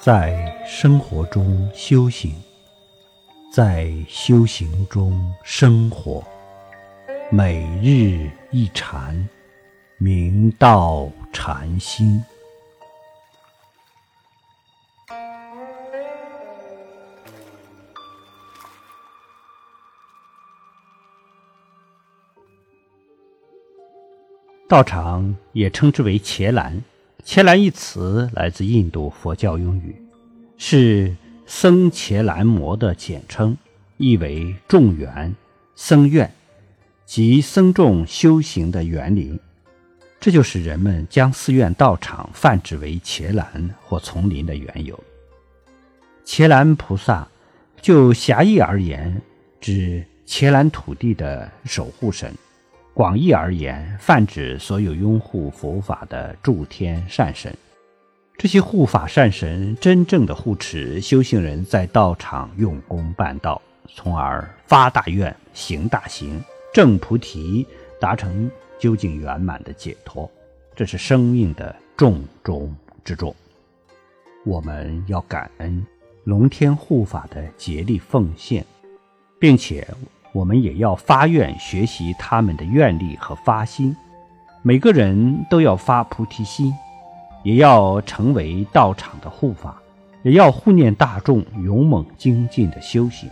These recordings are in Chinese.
在生活中修行，在修行中生活，每日一禅，明道禅心。道场也称之为伽蓝。伽蓝一词来自印度佛教用语，是僧伽蓝摩的简称，意为众缘、僧院即僧众修行的园林。这就是人们将寺院道场泛指为伽蓝或丛林的缘由。伽蓝菩萨，就狭义而言，指伽蓝土地的守护神。广义而言，泛指所有拥护佛法的诸天善神。这些护法善神真正的护持修行人在道场用功办道，从而发大愿、行大行、证菩提，达成究竟圆满的解脱。这是生命的重中之重。我们要感恩龙天护法的竭力奉献，并且。我们也要发愿学习他们的愿力和发心，每个人都要发菩提心，也要成为道场的护法，也要护念大众勇猛精进的修行。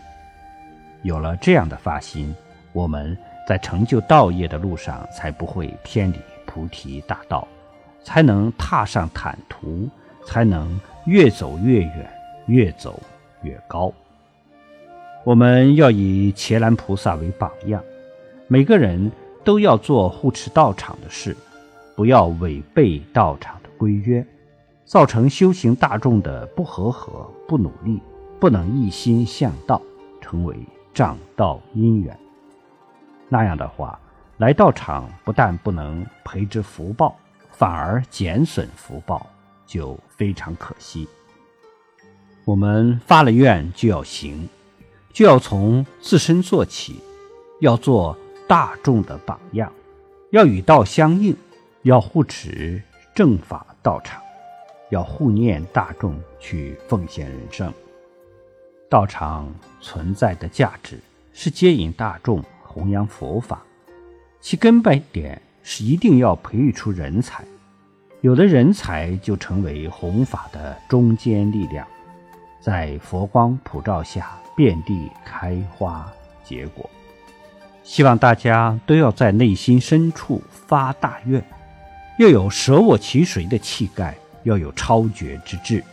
有了这样的发心，我们在成就道业的路上才不会偏离菩提大道，才能踏上坦途，才能越走越远，越走越高。我们要以伽蓝菩萨为榜样，每个人都要做护持道场的事，不要违背道场的规约，造成修行大众的不和合、不努力，不能一心向道，成为障道因缘。那样的话，来道场不但不能培植福报，反而减损福报，就非常可惜。我们发了愿就要行。就要从自身做起，要做大众的榜样，要与道相应，要护持正法道场，要护念大众去奉献人生。道场存在的价值是接引大众，弘扬佛法，其根本点是一定要培育出人才，有了人才就成为弘法的中坚力量，在佛光普照下。遍地开花结果，希望大家都要在内心深处发大愿，要有舍我其谁的气概，要有超绝之志，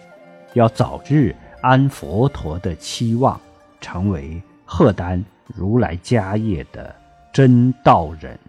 要早日安佛陀的期望，成为贺丹如来家业的真道人。